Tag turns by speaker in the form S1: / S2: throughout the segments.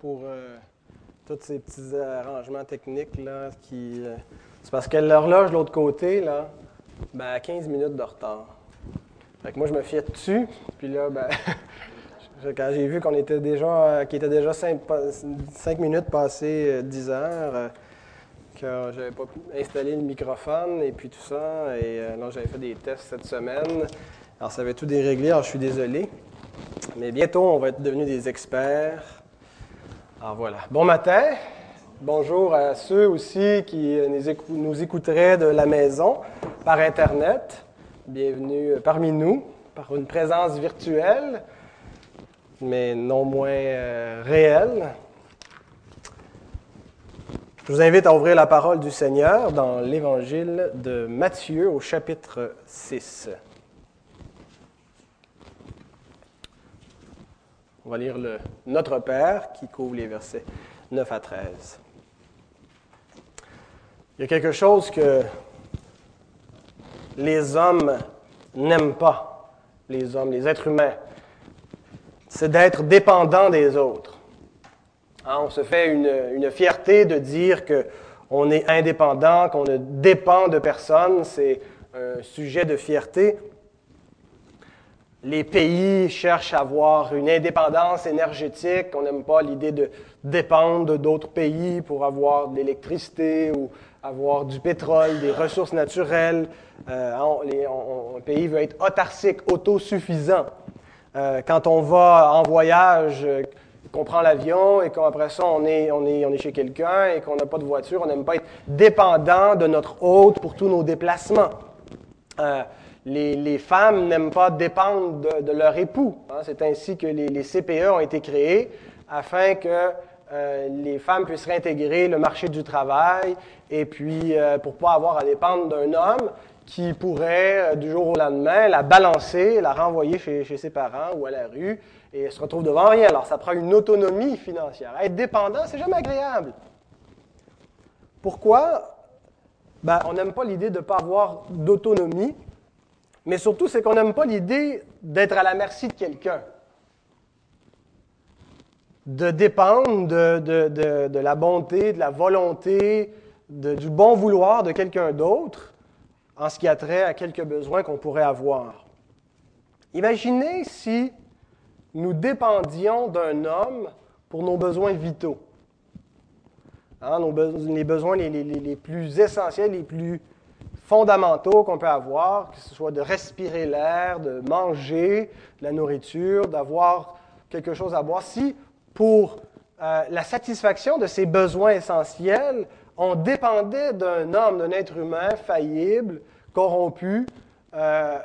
S1: pour euh, tous ces petits arrangements techniques. Là, euh, c'est parce que l'horloge de l'autre côté, là, ben, a 15 minutes de retard. Moi, je me fiais dessus. Puis là, ben, quand j'ai vu qu'on était déjà, qu'il était déjà 5, minutes passées 10 heures, que j'avais pas pu installer le microphone et puis tout ça. Et là, j'avais fait des tests cette semaine. Alors, ça avait tout déréglé. Alors, je suis désolé. Mais bientôt, on va être devenus des experts. Alors voilà. Bon matin. Bonjour à ceux aussi qui nous écouteraient de la maison par Internet. Bienvenue parmi nous par une présence virtuelle, mais non moins euh, réelle. Je vous invite à ouvrir la parole du Seigneur dans l'Évangile de Matthieu au chapitre 6. On va lire le Notre Père qui couvre les versets 9 à 13. Il y a quelque chose que les hommes n'aiment pas, les hommes, les êtres humains, c'est d'être dépendants des autres. Hein, on se fait une, une fierté de dire qu'on est indépendant, qu'on ne dépend de personne, c'est un sujet de fierté les pays cherchent à avoir une indépendance énergétique. On n'aime pas l'idée de dépendre d'autres pays pour avoir de l'électricité ou avoir du pétrole, des ressources naturelles. Euh, un pays veut être autarcique, autosuffisant. Euh, quand on va en voyage, euh, qu'on prend l'avion et qu'après ça, on est, est chez quelqu'un et qu'on n'a pas de voiture, on n'aime pas être dépendant de notre hôte pour tous nos déplacements les, femmes n'aiment pas dépendre de, leur époux. Hein. C'est ainsi que les, CPE ont été créés afin que euh, les femmes puissent réintégrer le marché du travail et puis euh, pour pas avoir à dépendre d'un homme qui pourrait, euh, du jour au lendemain, la balancer, la renvoyer chez, ses parents ou à la rue et se retrouve devant rien. Alors, ça prend une autonomie financière. Être dépendant, c'est jamais agréable. Pourquoi? Ben, on n'aime pas l'idée de ne pas avoir d'autonomie mais surtout, c'est qu'on n'aime pas l'idée d'être à la merci de quelqu'un, de dépendre de, la bonté, de la volonté, du bon vouloir de quelqu'un d'autre en ce qui a trait à quelques besoins qu'on pourrait avoir. Imaginez si nous dépendions d'un homme pour nos besoins vitaux. Hein, les besoins les, plus essentiels, les plus fondamentaux qu'on peut avoir, que ce soit de respirer l'air, de manger la nourriture, d'avoir quelque chose à boire, si pour euh, la satisfaction de ces besoins essentiels, on dépendait d'un homme, d'un être humain faillible, corrompu, euh,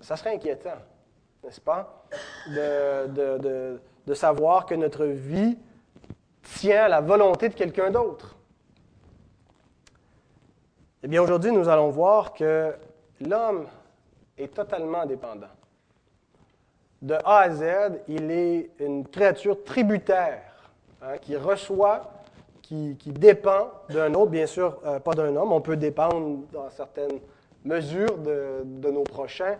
S1: ça serait inquiétant, n'est-ce pas, de, de savoir que notre vie tient à la volonté de quelqu'un d'autre. Eh bien, aujourd'hui, nous allons voir que l'homme est totalement dépendant. De A à Z, il est une créature tributaire hein, qui reçoit, qui, dépend d'un autre, bien sûr, euh, pas d'un homme. On peut dépendre dans certaines mesures de, nos prochains,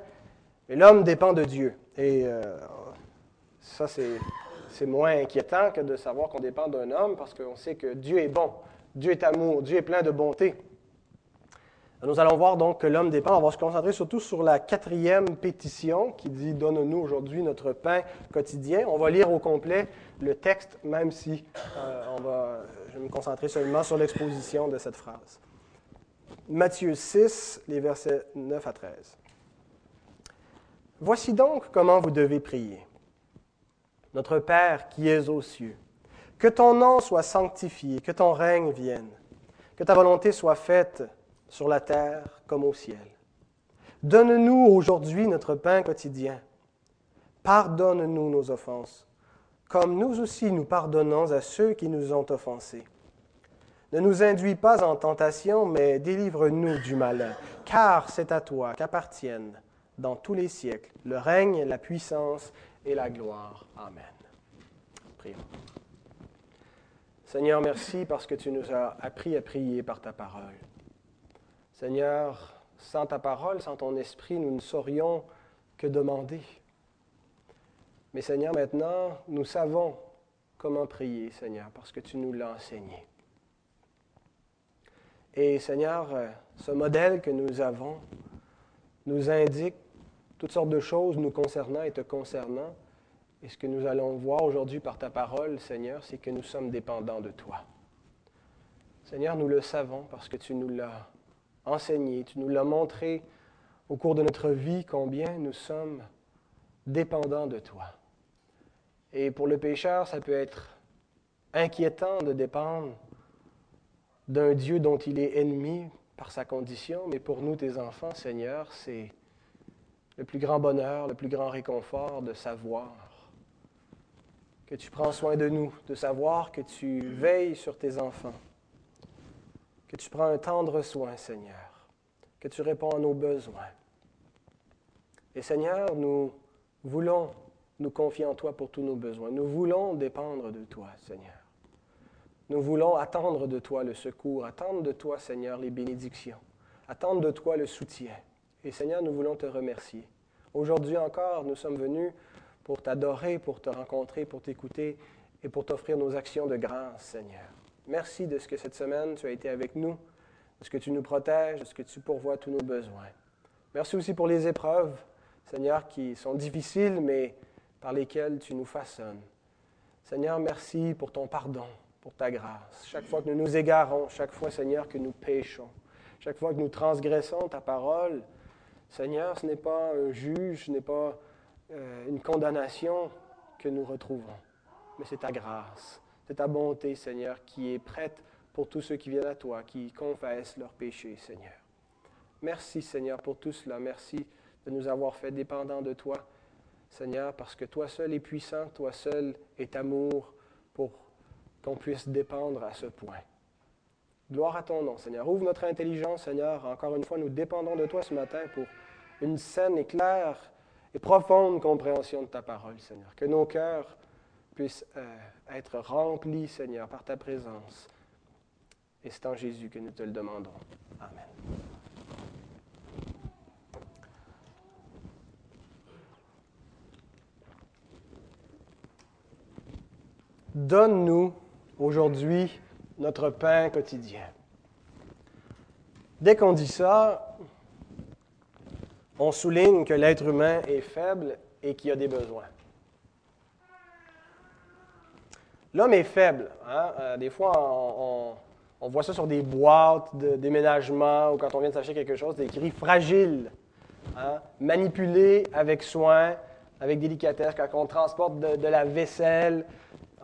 S1: mais l'homme dépend de Dieu. Et euh, ça, c'est moins inquiétant que de savoir qu'on dépend d'un homme parce qu'on sait que Dieu est bon, Dieu est amour, Dieu est plein de bonté. Nous allons voir donc que l'homme dépend. On va se concentrer surtout sur la quatrième pétition qui dit Donne-nous aujourd'hui notre pain quotidien. On va lire au complet le texte, même si euh, on va, je vais me concentrer seulement sur l'exposition de cette phrase. Matthieu 6, les versets 9 à 13. Voici donc comment vous devez prier. Notre Père qui es aux cieux, que ton nom soit sanctifié, que ton règne vienne, que ta volonté soit faite sur la terre comme au ciel. Donne-nous aujourd'hui notre pain quotidien. Pardonne-nous nos offenses, comme nous aussi nous pardonnons à ceux qui nous ont offensés. Ne nous induis pas en tentation, mais délivre-nous du malin, car c'est à toi qu'appartiennent dans tous les siècles le règne, la puissance et la gloire. Amen. Prions. Seigneur, merci parce que tu nous as appris à prier par ta parole. Seigneur, sans ta parole, sans ton esprit, nous ne saurions que demander. Mais Seigneur, maintenant, nous savons comment prier, Seigneur, parce que tu nous l'as enseigné. Et Seigneur, ce modèle que nous avons nous indique toutes sortes de choses nous concernant et te concernant. Et ce que nous allons voir aujourd'hui par ta parole, Seigneur, c'est que nous sommes dépendants de toi. Seigneur, nous le savons parce que tu nous l'as enseigné, tu nous l'as montré au cours de notre vie combien nous sommes dépendants de toi. Et pour le pécheur, ça peut être inquiétant de dépendre d'un Dieu dont il est ennemi par sa condition, mais pour nous, tes enfants, Seigneur, c'est le plus grand bonheur, le plus grand réconfort de savoir que tu prends soin de nous, de savoir que tu veilles sur tes enfants, que tu prends un tendre soin, Seigneur, que tu réponds à nos besoins. Et Seigneur, nous voulons nous confier en toi pour tous nos besoins. Nous voulons dépendre de toi, Seigneur. Nous voulons attendre de toi le secours, attendre de toi, Seigneur, les bénédictions, attendre de toi le soutien. Et Seigneur, nous voulons te remercier. Aujourd'hui encore, nous sommes venus pour t'adorer, pour te rencontrer, pour t'écouter et pour t'offrir nos actions de grâce, Seigneur. Merci de ce que cette semaine tu as été avec nous, de ce que tu nous protèges, de ce que tu pourvois tous nos besoins. Merci aussi pour les épreuves, Seigneur, qui sont difficiles, mais par lesquelles tu nous façonnes. Seigneur, merci pour ton pardon, pour ta grâce. Chaque fois que nous nous égarons, chaque fois, Seigneur, que nous péchons, chaque fois que nous transgressons ta parole, Seigneur, ce n'est pas un juge, ce n'est pas euh, une condamnation que nous retrouvons, mais c'est ta grâce, c'est ta bonté, Seigneur, qui est prête pour tous ceux qui viennent à toi, qui confessent leurs péchés, Seigneur. Merci, Seigneur, pour tout cela. Merci de nous avoir fait dépendants de toi, Seigneur, parce que toi seul es puissant, toi seul est amour pour qu'on puisse dépendre à ce point. Gloire à ton nom, Seigneur. Ouvre notre intelligence, Seigneur. Encore une fois, nous dépendons de toi ce matin pour une saine et claire et profonde compréhension de ta parole, Seigneur. Que nos cœurs puissent euh, être remplis, Seigneur, par ta présence. Et c'est en Jésus que nous te le demandons. Amen. Donne-nous aujourd'hui notre pain quotidien. Dès qu'on dit ça, on souligne que l'être humain est faible et qu'il a des besoins. L'homme est faible. Hein. Euh, des fois, on, voit ça sur des boîtes de déménagement ou quand on vient de s'acheter quelque chose, des écrit fragile, hein. avec soin, avec délicatesse, quand on transporte de la vaisselle,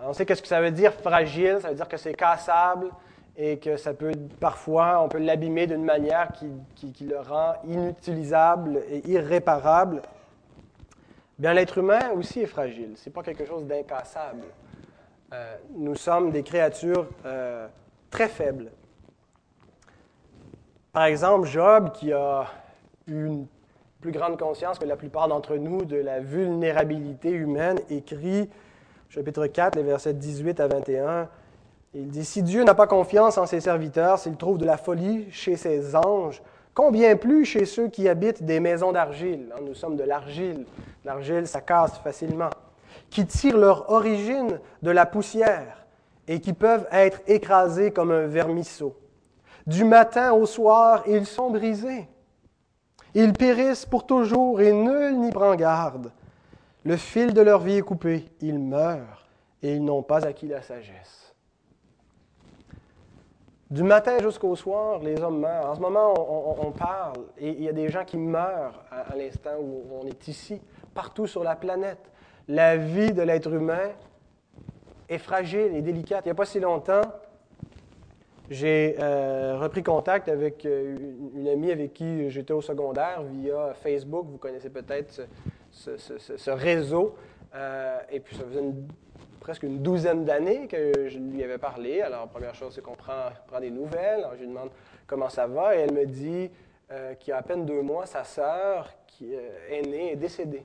S1: on sait qu'est-ce que ça veut dire fragile, ça veut dire que c'est cassable et que ça peut parfois, on peut l'abîmer d'une manière qui, le rend inutilisable et irréparable. Bien, l'être humain aussi est fragile. Ce n'est pas quelque chose d'incassable. Euh, nous sommes des créatures euh, très faibles. Par exemple, Job, qui a une plus grande conscience que la plupart d'entre nous de la vulnérabilité humaine, écrit chapitre 4, les versets 18 à 21. Il dit, Si Dieu n'a pas confiance en ses serviteurs, s'il trouve de la folie chez ses anges, combien plus chez ceux qui habitent des maisons d'argile? Hein, Nous sommes de l'argile. L'argile, ça casse facilement. Qui tirent leur origine de la poussière et qui peuvent être écrasés comme un vermisseau. Du matin au soir, ils sont brisés. Ils périssent pour toujours et nul n'y prend garde. Le fil de leur vie est coupé, ils meurent et ils n'ont pas acquis la sagesse. Du matin jusqu'au soir, les hommes meurent. En ce moment, on, parle et il y a des gens qui meurent à, l'instant où on est ici, partout sur la planète. La vie de l'être humain est fragile et délicate. Il n'y a pas si longtemps, j'ai euh, repris contact avec euh, une, amie avec qui j'étais au secondaire via Facebook. Vous connaissez peut-être ce, réseau. Euh, et puis, ça faisait presque une douzaine d'années que je lui avais parlé. Alors, première chose, c'est qu'on prend, des nouvelles. Alors, je lui demande comment ça va. Et elle me dit qu'il y a à peine deux mois, sa sœur, qui est née, est décédée.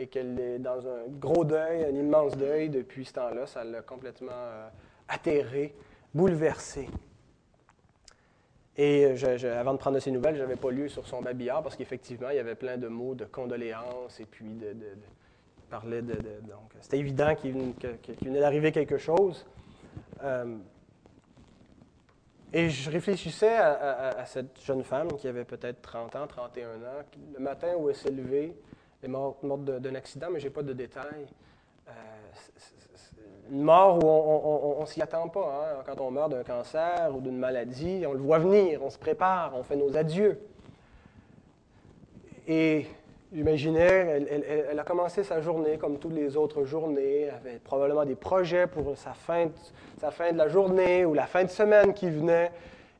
S1: Et qu'elle est dans un gros deuil, un immense deuil depuis ce temps-là. Ça l'a complètement euh, atterré, bouleversé. Et avant de prendre de ses nouvelles, je n'avais pas lu sur son babillard parce qu'effectivement, il y avait plein de mots de condoléances et puis de, parlait de. donc, c'était évident qu'il venait d'arriver quelque chose. Euh, et je réfléchissais à, cette jeune femme qui avait peut-être 30 ans, 31 ans, le matin où elle s'est levée, est morte, d'un accident, mais je n'ai pas de détails. Euh, une mort où on ne s'y attend pas. Hein. Quand on meurt d'un cancer ou d'une maladie, on le voit venir, on se prépare, on fait nos adieux. Et j'imaginais, elle, a commencé sa journée comme toutes les autres journées, elle avait probablement des projets pour sa fin, de, sa fin de la journée ou la fin de semaine qui venait,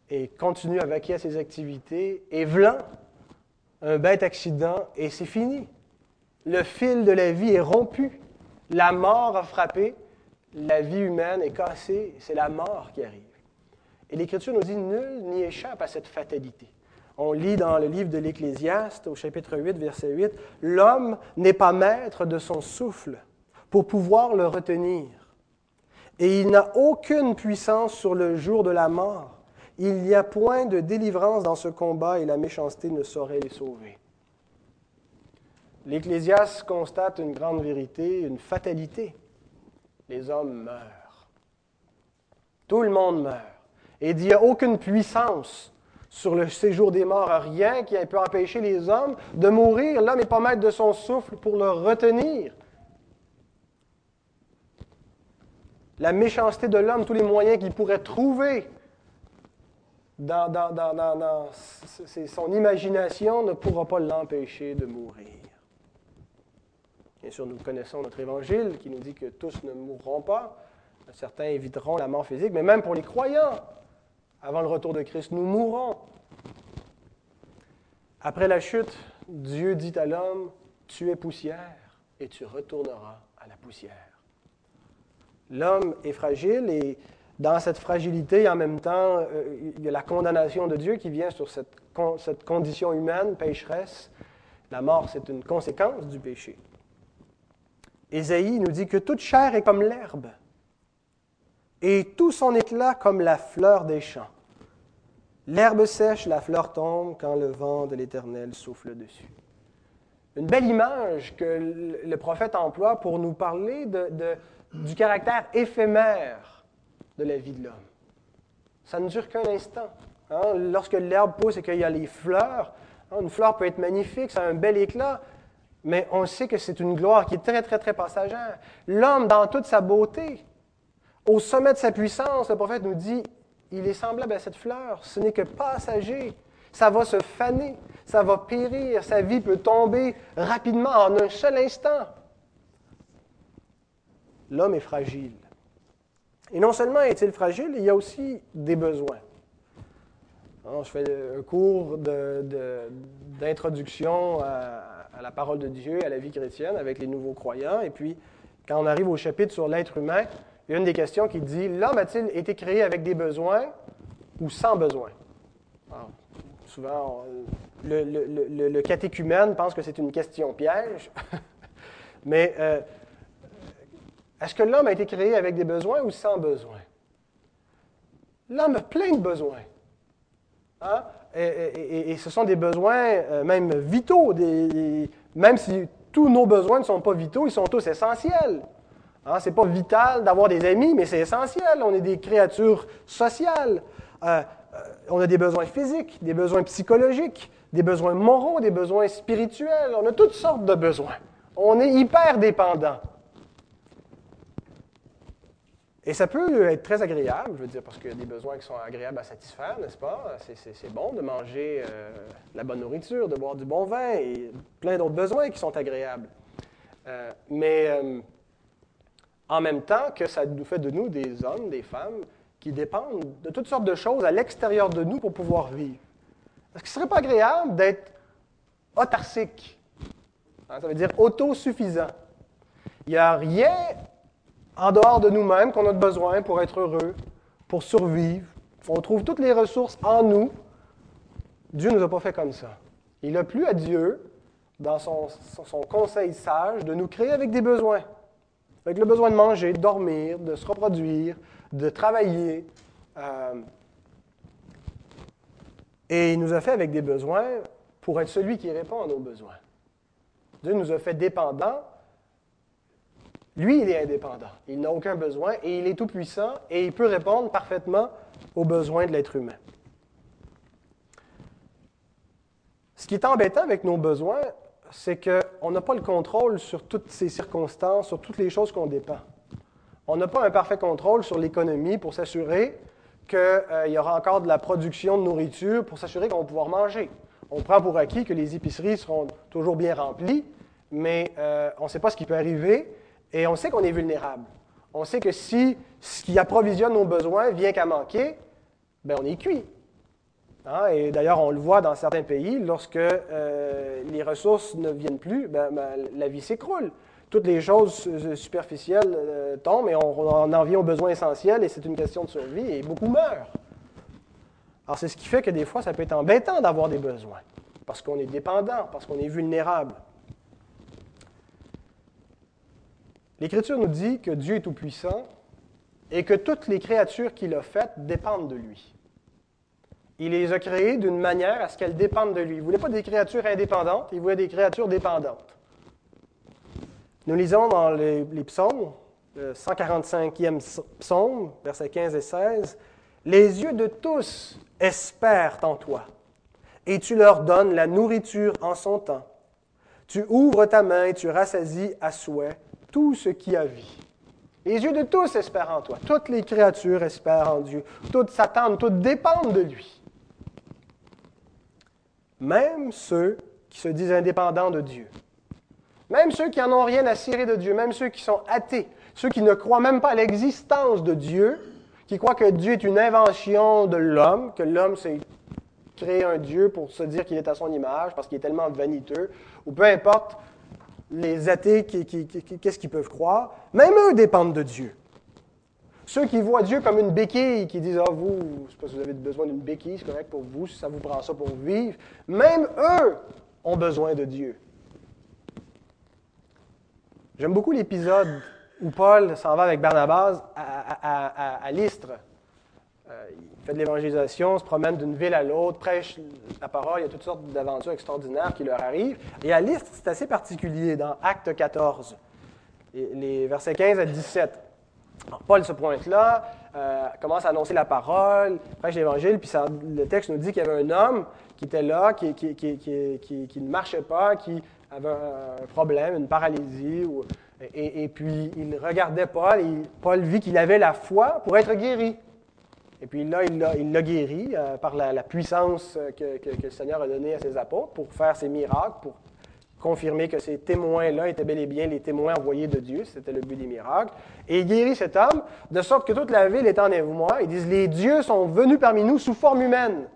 S1: et continue à vaquer à ses activités. Et vlan, un bête accident, et c'est fini. Le fil de la vie est rompu. La mort a frappé, la vie humaine est cassée, c'est la mort qui arrive. Et l'Écriture nous dit, nul n'y échappe à cette fatalité. On lit dans le livre de l'Ecclésiaste, au chapitre 8, verset 8, L'homme n'est pas maître de son souffle pour pouvoir le retenir. Et il n'a aucune puissance sur le jour de la mort. Il n'y a point de délivrance dans ce combat et la méchanceté ne saurait les sauver. L'Ecclésiaste constate une grande vérité, une fatalité. Les hommes meurent. Tout le monde meurt. Et il n'y a aucune puissance sur le séjour des morts, rien qui peut empêcher les hommes de mourir. L'homme n'est pas maître de son souffle pour le retenir. La méchanceté de l'homme, tous les moyens qu'il pourrait trouver dans, son imagination ne pourra pas l'empêcher de mourir. Bien sûr, nous connaissons notre évangile qui nous dit que tous ne mourront pas. Certains éviteront la mort physique, mais même pour les croyants, avant le retour de Christ, nous mourrons. Après la chute, Dieu dit à l'homme, tu es poussière et tu retourneras à la poussière. L'homme est fragile et dans cette fragilité, en même temps, euh, il y a la condamnation de Dieu qui vient sur cette, cette condition humaine pécheresse. La mort, c'est une conséquence du péché. Ésaïe nous dit que toute chair est comme l'herbe et tout son éclat comme la fleur des champs. L'herbe sèche, la fleur tombe quand le vent de l'Éternel souffle dessus. Une belle image que le prophète emploie pour nous parler du caractère éphémère de la vie de l'homme. Ça ne dure qu'un instant. Hein. Lorsque l'herbe pousse et qu'il y a les fleurs, hein, une fleur peut être magnifique, ça a un bel éclat, mais on sait que c'est une gloire qui est très, très, très passagère. L'homme, dans toute sa beauté, au sommet de sa puissance, le prophète nous dit, il est semblable à cette fleur, ce n'est que passager. Ça va se faner, ça va périr, sa vie peut tomber rapidement en un seul instant. L'homme est fragile. Et non seulement est-il fragile, il y a aussi des besoins. je fais un cours d'introduction à, à la parole de Dieu, à la vie chrétienne avec les nouveaux croyants. Et puis, quand on arrive au chapitre sur l'être humain, il y a une des questions qui dit L'homme a-t-il été créé avec des besoins ou sans besoins? Souvent, le, catéchumène pense que c'est une question piège. Mais euh, est-ce que l'homme a été créé avec des besoins ou sans besoins? L'homme a plein de besoins. Hein? Et, ce sont des besoins euh, même vitaux, même si tous nos besoins ne sont pas vitaux, ils sont tous essentiels. Hein, ce n'est pas vital d'avoir des amis, mais c'est essentiel. On est des créatures sociales. Euh, euh, on a des besoins physiques, des besoins psychologiques, des besoins moraux, des besoins spirituels. On a toutes sortes de besoins. On est hyper dépendant. Et ça peut être très agréable, je veux dire, parce qu'il y a des besoins qui sont agréables à satisfaire, n'est-ce pas? C'est bon de manger euh, la bonne nourriture, de boire du bon vin et plein d'autres besoins qui sont agréables. mais en même temps que ça nous fait de nous des hommes, des femmes qui dépendent de toutes sortes de choses à l'extérieur de nous pour pouvoir vivre. Est-ce ce ne serait pas agréable d'être autarcique? Hein, ça veut dire autosuffisant. Il n'y a rien en dehors de nous-mêmes qu'on a besoin pour être heureux, pour survivre. On trouve toutes les ressources en nous. Dieu ne nous a pas fait comme ça. Il a plu à Dieu, dans son, conseil sage, de nous créer avec des besoins avec le besoin de manger, de dormir, de se reproduire, de travailler. Euh, et il nous a fait avec des besoins pour être celui qui répond à nos besoins. Dieu nous a fait dépendants Lui, il est indépendant. Il n'a aucun besoin et il est tout-puissant et il peut répondre parfaitement aux besoins de l'être humain. Ce qui est embêtant avec nos besoins, c'est qu'on n'a pas le contrôle sur toutes ces circonstances, sur toutes les choses qu'on dépend. On n'a pas un parfait contrôle sur l'économie pour s'assurer qu'il euh, y aura encore de la production de nourriture, pour s'assurer qu'on va pouvoir manger. On prend pour acquis que les épiceries seront toujours bien remplies, mais euh, on ne sait pas ce qui peut arriver et on sait qu'on est vulnérable. On sait que si ce qui approvisionne nos besoins vient qu'à manquer, ben on est cuit. Hein, et d'ailleurs, on le voit dans certains pays, lorsque euh, les ressources ne viennent plus, ben, ben, la vie s'écroule. Toutes les choses superficielles euh, tombent et on, en vient aux besoins essentiels et c'est une question de survie et beaucoup meurent. Alors c'est ce qui fait que des fois, ça peut être embêtant d'avoir des besoins, parce qu'on est dépendant, parce qu'on est vulnérable. L'Écriture nous dit que Dieu est tout-puissant et que toutes les créatures qu'il a faites dépendent de lui. Il les a créées d'une manière à ce qu'elles dépendent de lui. Il ne voulait pas des créatures indépendantes, il voulait des créatures dépendantes. Nous lisons dans les, psaumes, le 145e psaume, versets 15 et 16, Les yeux de tous espèrent en toi, et tu leur donnes la nourriture en son temps. Tu ouvres ta main et tu rassasies à souhait tout ce qui a vie. Les yeux de tous espèrent en toi. Toutes les créatures espèrent en Dieu. Toutes s'attendent, toutes dépendent de lui. Même ceux qui se disent indépendants de Dieu, même ceux qui n'en ont rien à cirer de Dieu, même ceux qui sont athées, ceux qui ne croient même pas à l'existence de Dieu, qui croient que Dieu est une invention de l'homme, que l'homme s'est créé un Dieu pour se dire qu'il est à son image parce qu'il est tellement vaniteux, ou peu importe les athées, qu'est-ce qu'ils peuvent croire, même eux dépendent de Dieu. Ceux qui voient Dieu comme une béquille, qui disent Ah, vous, je sais pas si vous avez besoin d'une béquille, c'est correct pour vous, si ça vous prend ça pour vivre. Même eux ont besoin de Dieu. J'aime beaucoup l'épisode où Paul s'en va avec Barnabas à, Lystre. Euh, de l'évangélisation, se promène d'une ville à l'autre, prêche la parole, il y a toutes sortes d'aventures extraordinaires qui leur arrivent. Et Lystre, c'est assez particulier dans Acte 14, les versets 15 à 17. Paul se pointe là, euh, commence à annoncer la parole, prêche l'Évangile, puis le texte nous dit qu'il y avait un homme qui était là, qui, ne marchait pas, qui avait un problème, une paralysie, et, puis il regardait Paul, et Paul vit qu'il avait la foi pour être guéri. Et puis là, il l'a guéri euh, par la, puissance que, que, le Seigneur a donnée à ses apôtres pour faire ses miracles, pour confirmer que ces témoins-là étaient bel et bien les témoins envoyés de Dieu, c'était le but des miracles. Et il guérit cet homme, de sorte que toute la ville est en émoi. Ils disent, les dieux sont venus parmi nous sous forme humaine.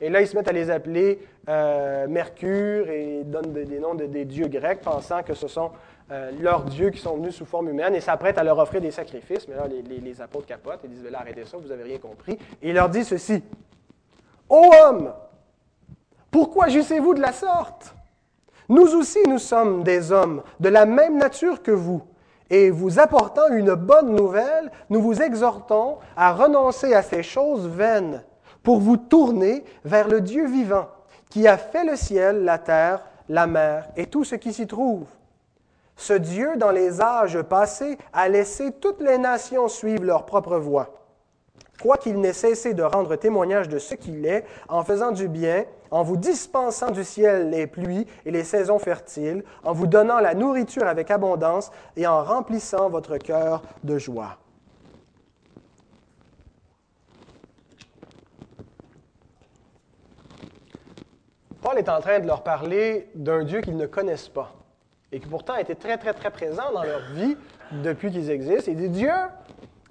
S1: Et là, ils se mettent à les appeler euh, Mercure et donnent des noms de, des dieux grecs, pensant que ce sont euh, leurs dieux qui sont venus sous forme humaine et s'apprêtent à leur offrir des sacrifices. Mais là, les, apôtres capotent et disent, là, arrêtez ça, vous n'avez rien compris. Et il leur dit ceci, Ô homme, pourquoi jouissez-vous de la sorte? Nous aussi, nous sommes des hommes de la même nature que vous. Et vous apportant une bonne nouvelle, nous vous exhortons à renoncer à ces choses vaines pour vous tourner vers le Dieu vivant, qui a fait le ciel, la terre, la mer et tout ce qui s'y trouve. Ce Dieu, dans les âges passés, a laissé toutes les nations suivre leur propre voie quoiqu'il n'ait cessé de rendre témoignage de ce qu'il est, en faisant du bien, en vous dispensant du ciel les pluies et les saisons fertiles, en vous donnant la nourriture avec abondance et en remplissant votre cœur de joie. Paul est en train de leur parler d'un Dieu qu'ils ne connaissent pas et qui pourtant été très, très, très présent dans leur vie depuis qu'ils existent. Il dit Dieu,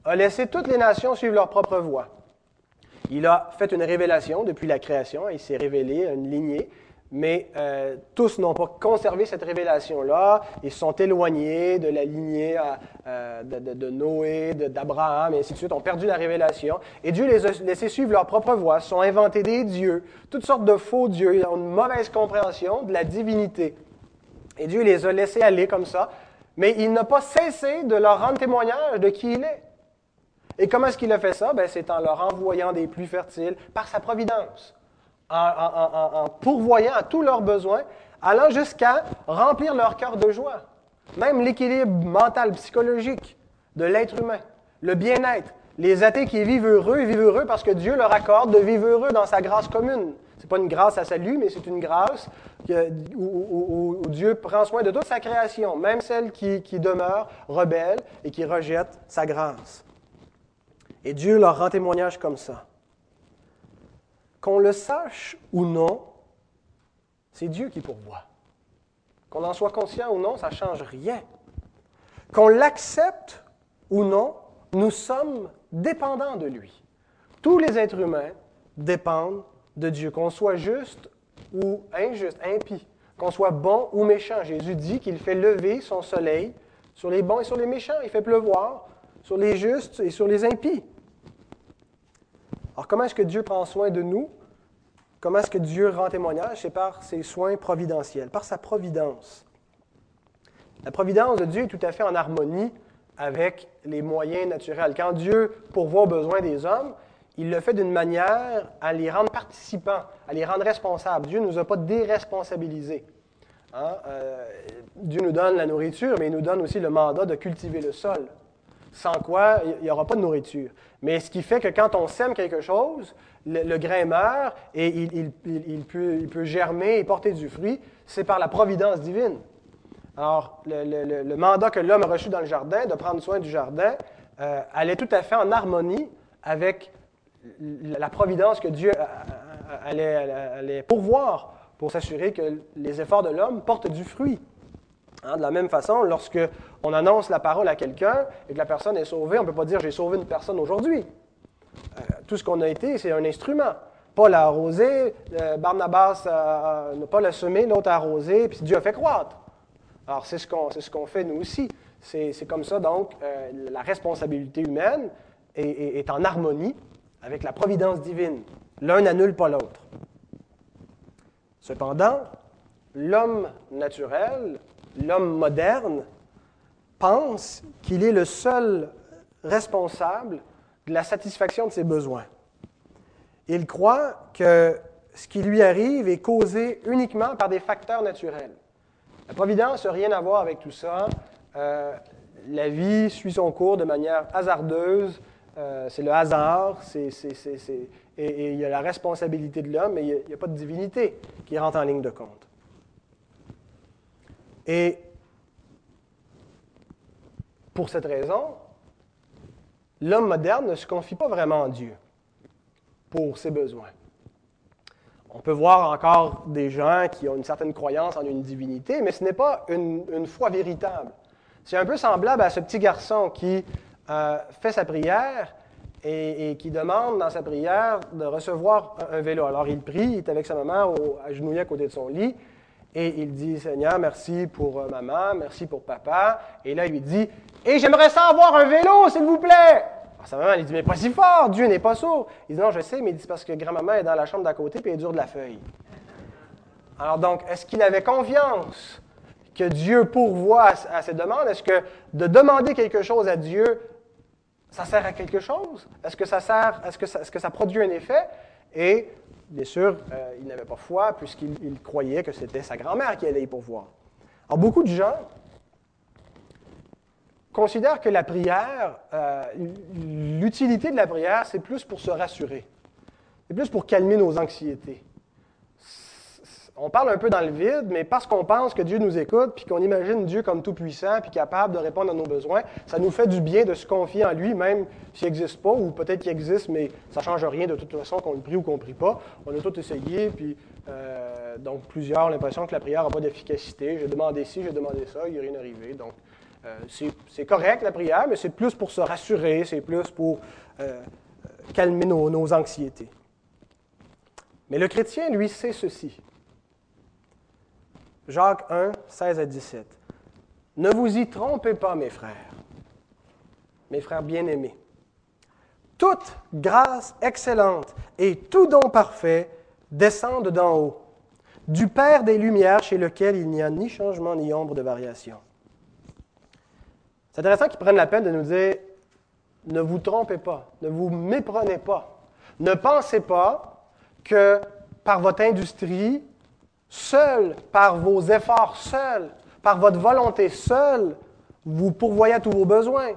S1: a laissé toutes les nations suivre leur propre voie. Il a fait une révélation depuis la création, il s'est révélé une lignée, mais euh, tous n'ont pas conservé cette révélation-là, ils sont éloignés de la lignée euh, de, Noé, d'Abraham, et ainsi de suite, ont perdu la révélation, et Dieu les a laissés suivre leur propre voie, sont inventés des dieux, toutes sortes de faux dieux, ils ont une mauvaise compréhension de la divinité. Et Dieu les a laissés aller comme ça, mais il n'a pas cessé de leur rendre témoignage de qui il est. Et comment est-ce qu'il a fait ça? Ben, c'est en leur envoyant des pluies fertiles par sa providence, en, pourvoyant à tous leurs besoins, allant jusqu'à remplir leur cœur de joie. même l'équilibre mental, psychologique de l'être humain, le bien-être. Les athées qui vivent heureux, vivent heureux parce que Dieu leur accorde de vivre heureux dans sa grâce commune. N'est pas une grâce à salut, mais c'est une grâce où, Dieu prend soin de toute sa création, même celle qui, qui demeure rebelle et qui rejette sa grâce. Et Dieu leur rend témoignage comme ça. Qu'on le sache ou non, c'est Dieu qui pourvoit. Qu'on en soit conscient ou non, ça ne change rien. Qu'on l'accepte ou non, nous sommes dépendants de lui. Tous les êtres humains dépendent de Dieu, qu'on soit juste ou injuste, impie, qu'on soit bon ou méchant. Jésus dit qu'il fait lever son soleil sur les bons et sur les méchants. Il fait pleuvoir sur les justes et sur les impies. Alors comment est-ce que Dieu prend soin de nous? Comment est-ce que Dieu rend témoignage? C'est par ses soins providentiels, par sa providence. La providence de Dieu est tout à fait en harmonie avec les moyens naturels. Quand Dieu pourvoit aux besoins des hommes, il le fait d'une manière à les rendre participants, à les rendre responsables. Dieu ne nous a pas déresponsabilisés. Hein? Euh, Dieu nous donne la nourriture, mais il nous donne aussi le mandat de cultiver le sol, sans quoi il n'y aura pas de nourriture. Mais ce qui fait que quand on sème quelque chose, le, grain meurt et il, peut, germer et porter du fruit, c'est par la providence divine. Alors, le, mandat que l'homme a reçu dans le jardin, de prendre soin du jardin, euh, est tout à fait en harmonie avec la providence que Dieu allait, allait pourvoir pour s'assurer que les efforts de l'homme portent du fruit. Hein, de la même façon, lorsque on annonce la parole à quelqu'un et que la personne est sauvée, on ne peut pas dire j'ai sauvé une personne aujourd'hui. Euh, tout ce qu'on a été, c'est un instrument. Paul a arrosé, euh, Barnabas n'a pas le semé, l'autre a arrosé, puis Dieu a fait croître. Alors, c'est ce qu'on ce fait nous aussi. C'est comme ça, donc, euh, la responsabilité humaine est, en harmonie avec la providence divine. L'un n'annule pas l'autre. Cependant, l'homme naturel, l'homme moderne, pense qu'il est le seul responsable de la satisfaction de ses besoins. Il croit que ce qui lui arrive est causé uniquement par des facteurs naturels. La providence n'a rien à voir avec tout ça. Euh, la vie suit son cours de manière hasardeuse. Euh, c'est le hasard, et, il y a la responsabilité de l'homme, mais il n'y a, pas de divinité qui rentre en ligne de compte. Et pour cette raison, l'homme moderne ne se confie pas vraiment en Dieu pour ses besoins. On peut voir encore des gens qui ont une certaine croyance en une divinité, mais ce n'est pas une, foi véritable. C'est un peu semblable à ce petit garçon qui fait sa prière et, qui demande dans sa prière de recevoir un, vélo. Alors il prie, il est avec sa maman au, agenouillé à côté de son lit, et il dit Seigneur, merci pour euh, maman, merci pour papa. Et là, il lui dit Et j'aimerais ça avoir un vélo, s'il vous plaît. Alors, sa maman, elle dit Mais pas si fort, Dieu n'est pas sourd. Il dit Non, je sais, mais il dit parce que grand-maman est dans la chambre d'à côté et elle dure de la feuille. Alors, donc, est-ce qu'il avait confiance que Dieu pourvoit à, ses demandes? Est-ce que de demander quelque chose à Dieu, ça sert à quelque chose? Est-ce que ça sert, est-ce que ça produit un effet? Et bien sûr, euh, il n'avait pas foi puisqu'il croyait que c'était sa grand-mère qui allait y pourvoir. Alors, beaucoup de gens considèrent que la prière, euh, l'utilité de la prière, c'est plus pour se rassurer. C'est plus pour calmer nos anxiétés on parle un peu dans le vide, mais parce qu'on pense que Dieu nous écoute, puis qu'on imagine Dieu comme tout-puissant, puis capable de répondre à nos besoins, ça nous fait du bien de se confier en lui, même s'il n'existe pas, ou peut-être qu'il existe, mais ça ne change rien de toute façon qu'on le prie ou qu'on ne prie pas. On a tout essayé, puis euh, donc plusieurs ont l'impression que la prière n'a pas d'efficacité. J'ai demandé ci, j'ai demandé ça, il n'y a rien arrivé. Donc euh, c'est correct la prière, mais c'est plus pour se rassurer, c'est plus pour euh, calmer nos anxiétés. Mais le chrétien, lui, sait ceci. Jacques 1, 16 à 17. Ne vous y trompez pas, mes frères, mes frères bien-aimés. Toute grâce excellente et tout don parfait descendent d'en haut, du Père des Lumières chez lequel il n'y a ni changement ni ombre de variation. C'est intéressant qu'ils prennent la peine de nous dire, ne vous trompez pas, ne vous méprenez pas, ne pensez pas que par votre industrie, seul, par vos efforts seuls, par votre volonté seule, vous pourvoyez à tous vos besoins,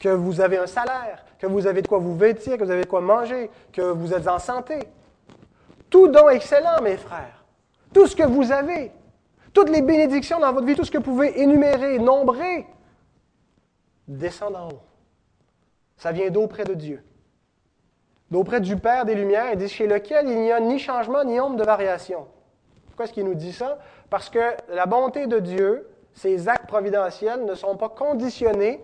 S1: que vous avez un salaire, que vous avez de quoi vous vêtir, que vous avez de quoi manger, que vous êtes en santé. Tout don excellent, mes frères. Tout ce que vous avez, toutes les bénédictions dans votre vie, tout ce que vous pouvez énumérer, nombrer, descend d'en haut. Ça vient d'auprès de Dieu. D'auprès du Père des Lumières, et chez lequel il n'y a ni changement ni ombre de variation. Pourquoi est-ce qu'il nous dit ça? Parce que la bonté de Dieu, ses actes providentiels ne sont pas conditionnés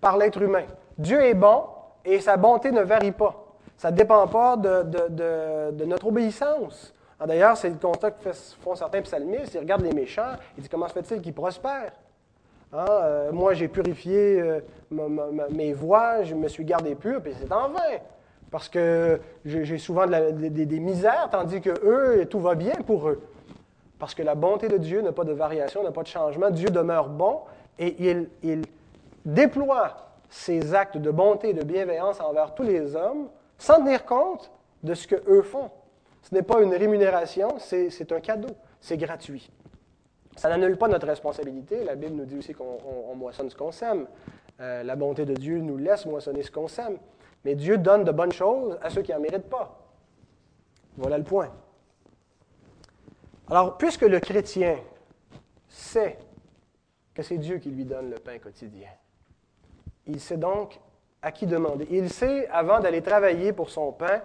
S1: par l'être humain. Dieu est bon et sa bonté ne varie pas. Ça ne dépend pas de, notre obéissance. D'ailleurs, c'est le constat que font certains psalmistes. Ils regardent les méchants, ils disent comment se fait-il qu'ils prospèrent? Hein, euh, Moi, j'ai purifié euh, mes voies, je me suis gardé pur, puis c'est en vain. Parce que j'ai souvent des misères, tandis que eux, tout va bien pour eux. Parce que la bonté de Dieu n'a pas de variation, n'a pas de changement. Dieu demeure bon et il, déploie ses actes de bonté et de bienveillance envers tous les hommes sans tenir compte de ce qu'eux font. Ce n'est pas une rémunération, c'est un cadeau, c'est gratuit. Ça n'annule pas notre responsabilité. La Bible nous dit aussi qu'on moissonne ce qu'on sème. Euh, la bonté de Dieu nous laisse moissonner ce qu'on sème. Mais Dieu donne de bonnes choses à ceux qui n'en méritent pas. Voilà le point. Alors, puisque le chrétien sait que c'est Dieu qui lui donne le pain quotidien, il sait donc à qui demander. Il sait, avant d'aller travailler pour son pain,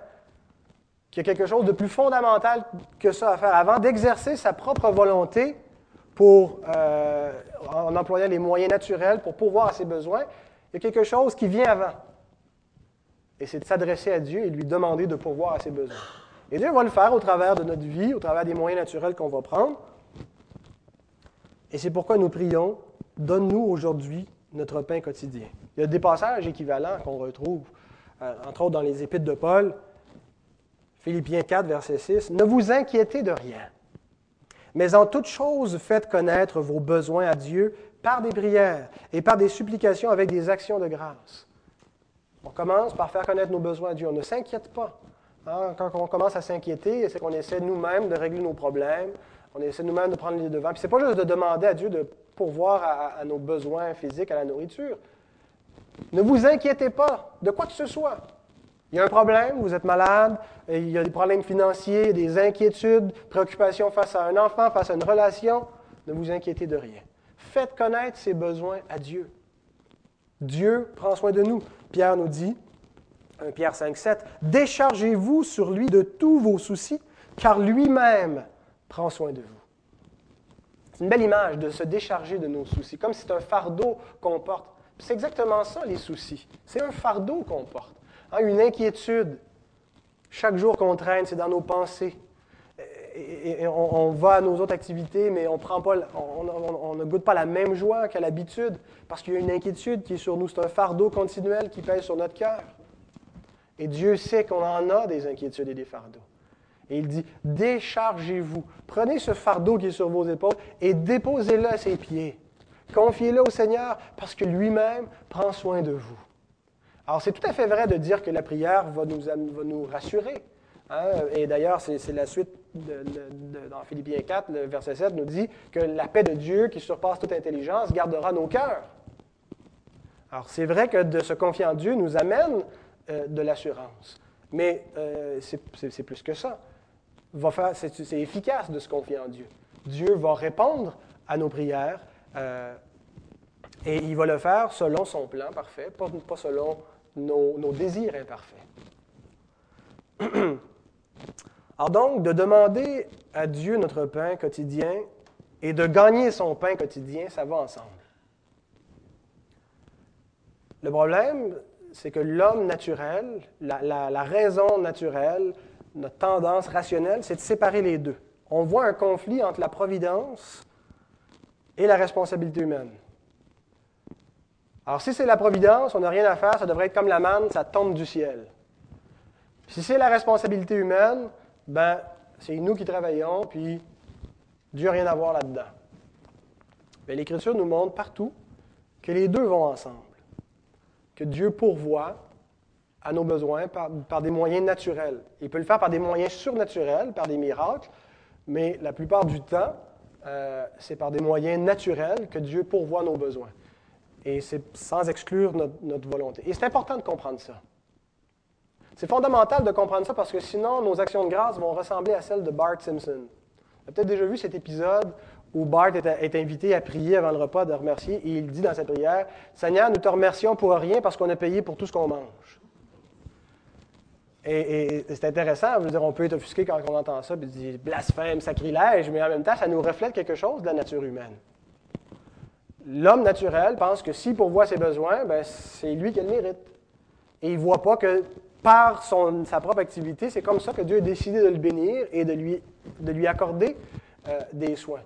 S1: qu'il y a quelque chose de plus fondamental que ça à faire. Avant d'exercer sa propre volonté pour, euh, en employant les moyens naturels pour pourvoir à ses besoins, il y a quelque chose qui vient avant. Et c'est de s'adresser à Dieu et lui demander de pourvoir à ses besoins. Et Dieu va le faire au travers de notre vie, au travers des moyens naturels qu'on va prendre. Et c'est pourquoi nous prions, donne-nous aujourd'hui notre pain quotidien. Il y a des passages équivalents qu'on retrouve, euh, entre autres dans les Épîtres de Paul, Philippiens 4, verset 6. Ne vous inquiétez de rien, mais en toute chose faites connaître vos besoins à Dieu par des prières et par des supplications avec des actions de grâce. On commence par faire connaître nos besoins à Dieu. On ne s'inquiète pas. Hein, quand on commence à s'inquiéter, c'est qu'on essaie nous-mêmes de régler nos problèmes, on essaie nous-mêmes de prendre les devants. Puis c'est pas juste de demander à Dieu de pourvoir à, nos besoins physiques, à la nourriture. Ne vous inquiétez pas de quoi que ce soit. Il y a un problème, vous êtes malade, il y a des problèmes financiers, des inquiétudes, préoccupations face à un enfant, face à une relation. Ne vous inquiétez de rien. Faites connaître ces besoins à Dieu. Dieu prend soin de nous. Pierre nous dit, 1 Pierre 5, 7, Déchargez-vous sur lui de tous vos soucis, car lui-même prend soin de vous. C'est une belle image de se décharger de nos soucis, comme c'est un fardeau qu'on porte. C'est exactement ça, les soucis. C'est un fardeau qu'on porte. Hein, une inquiétude. Chaque jour qu'on traîne, c'est dans nos pensées. Et, on, va à nos autres activités, mais on, on ne goûte pas la même joie qu'à l'habitude, parce qu'il y a une inquiétude qui est sur nous. C'est un fardeau continuel qui pèse sur notre cœur. Et Dieu sait qu'on en a des inquiétudes et des fardeaux. Et il dit, déchargez-vous. Prenez ce fardeau qui est sur vos épaules et déposez-le à ses pieds. Confiez-le au Seigneur parce que lui-même prend soin de vous. Alors c'est tout à fait vrai de dire que la prière va nous, va nous rassurer. Hein. Et d'ailleurs, c'est la suite dans Philippiens 4, le verset 7 nous dit que la paix de Dieu qui surpasse toute intelligence gardera nos cœurs. Alors c'est vrai que de se confier en Dieu nous amène euh, de l'assurance. Mais euh, c'est plus que ça. C'est efficace de se confier en Dieu. Dieu va répondre à nos prières euh, et il va le faire selon son plan parfait, pas, selon nos, nos, désirs imparfaits. Alors donc, de demander à Dieu notre pain quotidien et de gagner son pain quotidien, ça va ensemble. Le problème, c'est que l'homme naturel, la, raison naturelle, notre tendance rationnelle, c'est de séparer les deux. On voit un conflit entre la providence et la responsabilité humaine. Alors si c'est la providence, on n'a rien à faire, ça devrait être comme la manne, ça tombe du ciel. Si c'est la responsabilité humaine, ben c'est nous qui travaillons, puis Dieu n'a rien à voir là-dedans. Mais l'Écriture nous montre partout que les deux vont ensemble que Dieu pourvoit à nos besoins par, des moyens naturels. Il peut le faire par des moyens surnaturels, par des miracles, mais la plupart du temps, euh, c'est par des moyens naturels que Dieu pourvoit nos besoins. Et c'est sans exclure notre, notre volonté. Et c'est important de comprendre ça. C'est fondamental de comprendre ça parce que sinon, nos actions de grâce vont ressembler à celles de Bart Simpson. Vous avez peut-être déjà vu cet épisode où Bart est, invité à prier avant le repas, de remercier, et il dit dans sa prière Seigneur, nous te remercions pour rien parce qu'on a payé pour tout ce qu'on mange. Et, c'est intéressant, dire, on peut être offusqué quand on entend ça, puis dire blasphème, sacrilège, mais en même temps, ça nous reflète quelque chose de la nature humaine. L'homme naturel pense que s'il pourvoit ses besoins, ben, c'est lui qui le mérite. Et il ne voit pas que par sa propre activité, c'est comme ça que Dieu a décidé de le bénir et de lui, de lui accorder euh, des soins.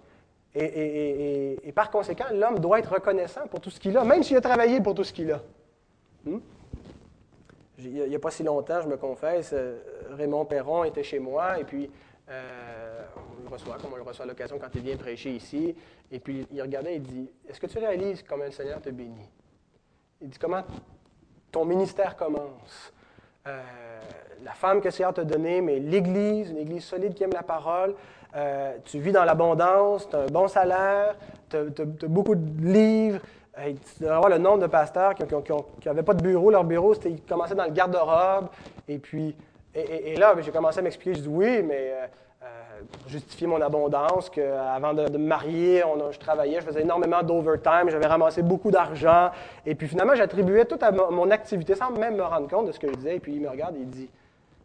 S1: Et, par conséquent, l'homme doit être reconnaissant pour tout ce qu'il a, même s'il a travaillé pour tout ce qu'il a. Hmm? Il n'y a, pas si longtemps, je me confesse, euh, Raymond Perron était chez moi et puis euh, on le reçoit, comme on le reçoit à l'occasion quand il vient prêcher ici. Et puis il regardait et il dit Est-ce que tu réalises comment le Seigneur te bénit Il dit Comment ton ministère commence? Euh, La femme que Seigneur t'a donnée, mais l'Église, une Église solide qui aime la parole. tu vis dans l'abondance, tu as un bon salaire, tu as, beaucoup de livres, tu devrais voir le nombre de pasteurs qui n'avaient pas de bureau. Leur bureau, c'était, ils commençaient dans le garde-robe. Et puis, et, là, ben, j'ai commencé à m'expliquer. Je dis oui, mais euh, euh, justifier mon abondance, qu'avant de, me marier, je travaillais, je faisais énormément d'overtime, j'avais ramassé beaucoup d'argent. Et puis finalement, j'attribuais toute mon activité sans même me rendre compte de ce que je disais. Et puis il me regarde et il dit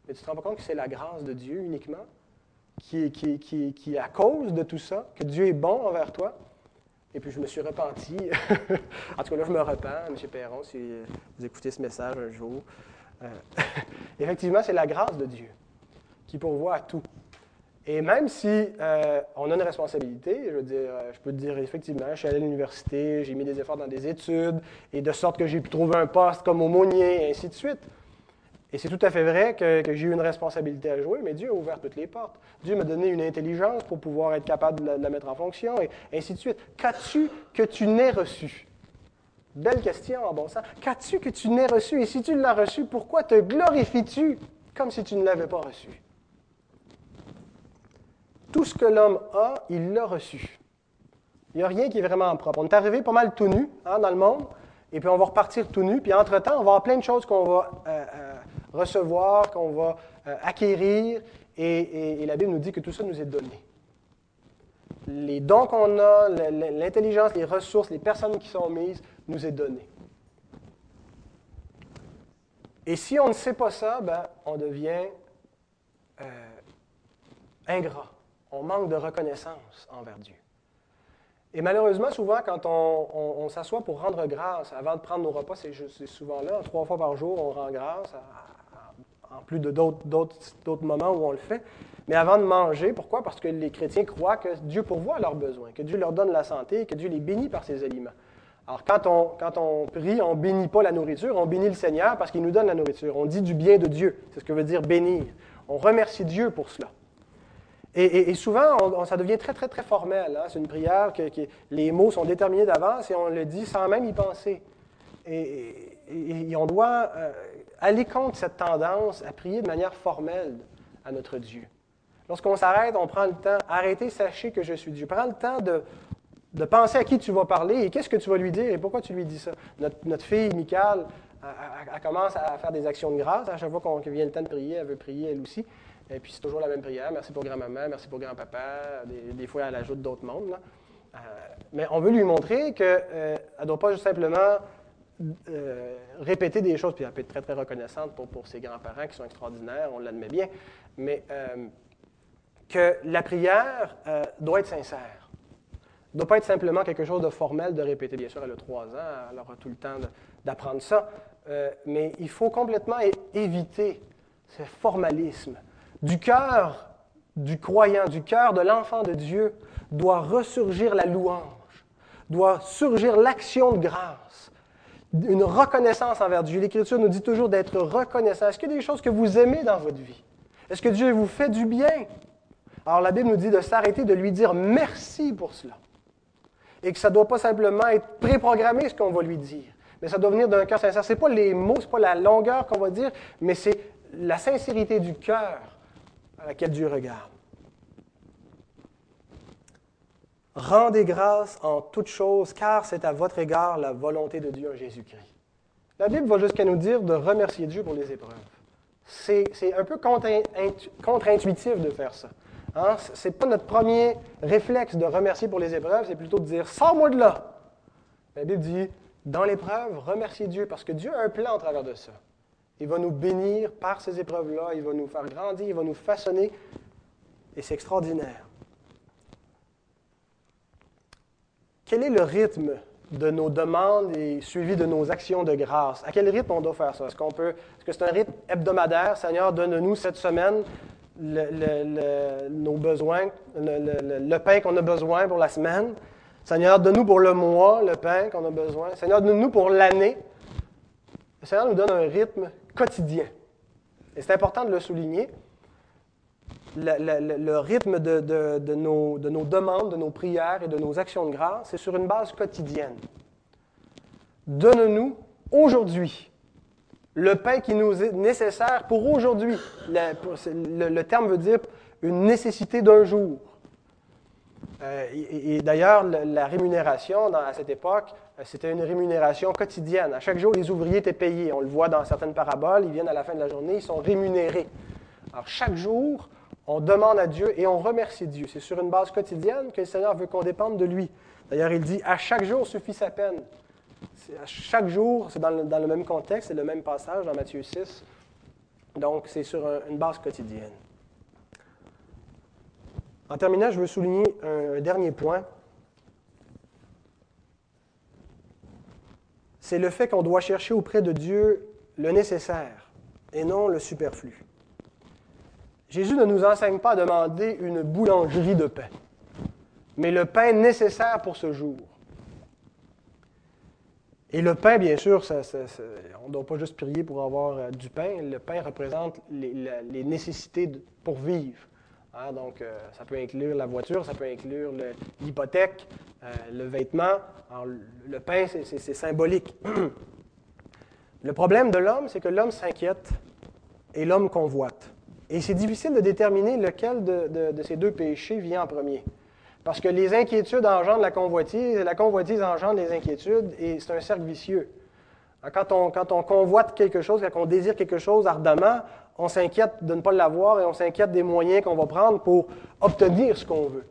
S1: Mais tu te rends pas compte que c'est la grâce de Dieu uniquement qui, qui, qui, à cause de tout ça, que Dieu est bon envers toi et puis je me suis repenti. en tout cas, là, je me repens, M. Perron, si vous écoutez ce message un jour. Euh, effectivement, c'est la grâce de Dieu qui pourvoit à tout. Et même si euh, on a une responsabilité, je veux dire, euh, je peux te dire effectivement, je suis allé à l'université, j'ai mis des efforts dans des études, et de sorte que j'ai pu trouver un poste comme aumônier, et ainsi de suite. Et c'est tout à fait vrai que, j'ai eu une responsabilité à jouer, mais Dieu a ouvert toutes les portes. Dieu m'a donné une intelligence pour pouvoir être capable de la, mettre en fonction, et ainsi de suite. Qu'as-tu que tu n'aies reçu? Belle question en bon sens. Qu'as-tu que tu n'aies reçu? Et si tu l'as reçu, pourquoi te glorifies-tu comme si tu ne l'avais pas reçu? Tout ce que l'homme a, il l'a reçu. Il n'y a rien qui est vraiment propre. On est arrivé pas mal tout nu hein, dans le monde, et puis on va repartir tout nu, puis entre-temps, on va avoir plein de choses qu'on va euh, euh, recevoir, qu'on va euh, acquérir, et, la Bible nous dit que tout ça nous est donné. Les dons qu'on a, l'intelligence, les ressources, les personnes qui sont mises, nous est donné. Et si on ne sait pas ça, ben, on devient ingrat. On manque de reconnaissance envers Dieu. Et malheureusement, souvent, quand on, s'assoit pour rendre grâce, avant de prendre nos repas, c'est souvent là, trois fois par jour, on rend grâce, en plus de d'autres moments où on le fait. Mais avant de manger, pourquoi? Parce que les chrétiens croient que Dieu pourvoit leurs besoins, que Dieu leur donne la santé, que Dieu les bénit par ses aliments. Alors, quand on, quand on prie, on ne bénit pas la nourriture, on bénit le Seigneur parce qu'il nous donne la nourriture. On dit du bien de Dieu. C'est ce que veut dire bénir. On remercie Dieu pour cela. Et, souvent, ça devient très, très, très formel. Hein. C'est une prière que, les mots sont déterminés d'avance et on le dit sans même y penser. Et, on doit euh, aller contre cette tendance à prier de manière formelle à notre Dieu. Lorsqu'on s'arrête, on prend le temps. Arrêtez, sachez que je suis Dieu. Prends le temps de, penser à qui tu vas parler et qu'est-ce que tu vas lui dire et pourquoi tu lui dis ça. Notre, fille, Michael, elle, commence à faire des actions de grâce. À chaque fois qu'on vient le temps de prier, elle veut prier elle aussi. Et puis c'est toujours la même prière. Merci pour grand-maman, merci pour grand-papa. Des, fois, elle ajoute d'autres mondes. Euh, mais on veut lui montrer qu'elle euh, ne doit pas juste simplement euh, répéter des choses, puis elle peut être très, très reconnaissante pour, ses grands-parents qui sont extraordinaires, on l'admet bien, mais que la prière doit être sincère. Ne doit pas être simplement quelque chose de formel de répéter. Bien sûr, elle a trois ans, elle aura tout le temps d'apprendre ça, mais il faut complètement éviter ce formalisme du cœur du croyant, du cœur de l'enfant de Dieu, doit ressurgir la louange, doit surgir l'action de grâce, une reconnaissance envers Dieu. L'Écriture nous dit toujours d'être reconnaissant. Est-ce qu'il y a des choses que vous aimez dans votre vie? Est-ce que Dieu vous fait du bien? Alors la Bible nous dit de s'arrêter, de lui dire merci pour cela. Et que ça ne doit pas simplement être préprogrammé ce qu'on va lui dire, mais ça doit venir d'un cœur sincère. Ce n'est pas les mots, ce n'est pas la longueur qu'on va dire, mais c'est la sincérité du cœur à laquelle Dieu regarde. Rendez grâce en toutes choses, car c'est à votre égard la volonté de Dieu en Jésus-Christ. La Bible va jusqu'à nous dire de remercier Dieu pour les épreuves. C'est un peu contre-intuitif de faire ça. Hein? Ce n'est pas notre premier réflexe de remercier pour les épreuves, c'est plutôt de dire Sors-moi de là. La Bible dit Dans l'épreuve, remerciez Dieu, parce que Dieu a un plan en travers de ça. Il va nous bénir par ces épreuves-là, il va nous faire grandir, il va nous façonner, et c'est extraordinaire. Quel est le rythme de nos demandes et suivi de nos actions de grâce? À quel rythme on doit faire ça? Est-ce qu'on peut, est-ce que c'est un rythme hebdomadaire? Seigneur, donne-nous cette semaine nos besoins, le, pain qu'on a besoin pour la semaine. Seigneur, donne-nous pour le mois le pain qu'on a besoin. Seigneur, donne-nous pour l'année. Le Seigneur nous donne un rythme quotidien. Et c'est important de le souligner. Le, rythme de, nos, de nos demandes, de nos prières et de nos actions de grâce, c'est sur une base quotidienne. Donne-nous aujourd'hui le pain qui nous est nécessaire pour aujourd'hui. Le, terme veut dire une nécessité d'un jour. Euh, et, d'ailleurs, la, rémunération à cette époque, c'était une rémunération quotidienne. À chaque jour, les ouvriers étaient payés. On le voit dans certaines paraboles, ils viennent à la fin de la journée, ils sont rémunérés. Alors chaque jour, on demande à Dieu et on remercie Dieu. C'est sur une base quotidienne que le Seigneur veut qu'on dépende de lui. D'ailleurs, il dit, à chaque jour suffit sa peine chaque jour, c'est dans, le même contexte, c'est le même passage dans Matthieu 6. Donc, c'est sur une base quotidienne. En terminant, je veux souligner un, dernier point. C'est le fait qu'on doit chercher auprès de Dieu le nécessaire et non le superflu. Jésus ne nous enseigne pas à demander une boulangerie de pain, mais le pain nécessaire pour ce jour. Et le pain, bien sûr, on ne doit pas juste prier pour avoir euh, du pain. Le pain représente les, nécessités pour vivre. Hein. donc, euh, ça peut inclure la voiture, ça peut inclure l'hypothèque, euh, le vêtement. Le pain, c'est symbolique. le problème de l'homme, c'est que l'homme s'inquiète et l'homme convoite. Et c'est difficile de déterminer lequel de ces deux péchés vient en premier. Parce que les inquiétudes engendrent la convoitise, et la convoitise engendre les inquiétudes, et c'est un cercle vicieux. Quand on, convoite quelque chose, quand on désire quelque chose ardemment, on s'inquiète de ne pas l'avoir et on s'inquiète des moyens qu'on va prendre pour obtenir ce qu'on veut.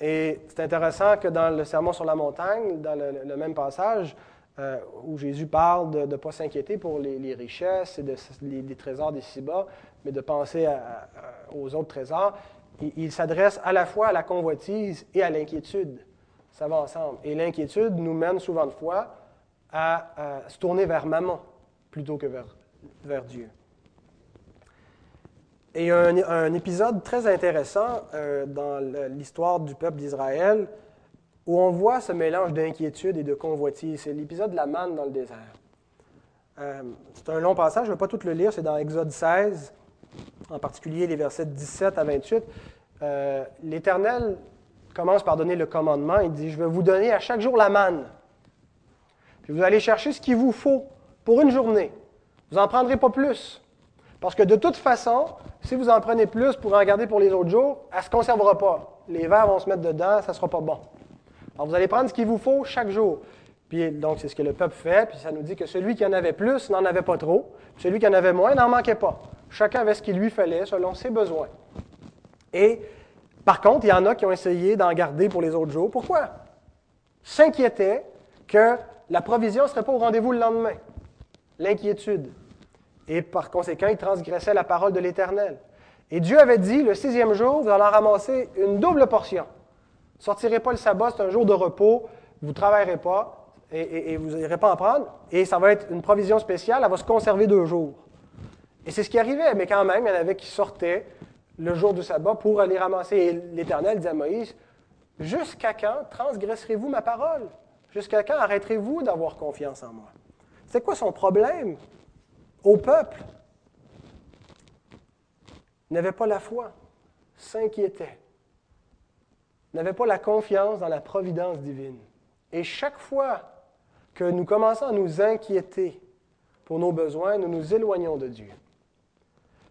S1: Et c'est intéressant que dans le Sermon sur la montagne, dans le, même passage, euh, où Jésus parle de ne pas s'inquiéter pour les, richesses et de, les, trésors des ci-bas, mais de penser aux autres trésors, il, s'adresse à la fois à la convoitise et à l'inquiétude. Ça va ensemble. Et l'inquiétude nous mène souvent de fois à, se tourner vers maman plutôt que vers, vers Dieu. Et a un, épisode très intéressant euh, dans l'histoire du peuple d'Israël où on voit ce mélange d'inquiétude et de convoitise. C'est l'épisode de la manne dans le désert. Euh, c'est un long passage, je ne vais pas tout le lire, c'est dans Exode 16 en particulier les versets 17 à 28, euh, l'Éternel commence par donner le commandement. Il dit, je vais vous donner à chaque jour la manne. Vous allez chercher ce qu'il vous faut pour une journée. Vous n'en prendrez pas plus. Parce que de toute façon, si vous en prenez plus pour en garder pour les autres jours, elle ne se conservera pas. Les vers vont se mettre dedans, ça ne sera pas bon. Alors vous allez prendre ce qu'il vous faut chaque jour. Puis donc c'est ce que le peuple fait, puis ça nous dit que celui qui en avait plus n'en avait pas trop, celui qui en avait moins n'en manquait pas. Chacun avait ce qu'il lui fallait selon ses besoins. Et par contre, il y en a qui ont essayé d'en garder pour les autres jours. Pourquoi? S'inquiétaient que la provision ne serait pas au rendez-vous le lendemain. L'inquiétude. Et par conséquent, ils transgressaient la parole de l'Éternel. Et Dieu avait dit, le sixième jour, vous allez en ramasser une double portion. Sortirez pas le sabbat, c'est un jour de repos, vous ne travaillerez pas et, et vous n'irez pas en prendre. Et ça va être une provision spéciale, elle va se conserver deux jours. Et c'est ce qui arrivait, mais quand même, il y en avait qui sortaient le jour du sabbat pour aller ramasser. Et l'Éternel dit à Moïse, Jusqu'à quand transgresserez-vous ma parole? Jusqu'à quand arrêterez-vous d'avoir confiance en moi? C'est quoi son problème au peuple? N'avait pas la foi, s'inquiétait, n'avait pas la confiance dans la providence divine. Et chaque fois que nous commençons à nous inquiéter pour nos besoins, nous nous éloignons de Dieu.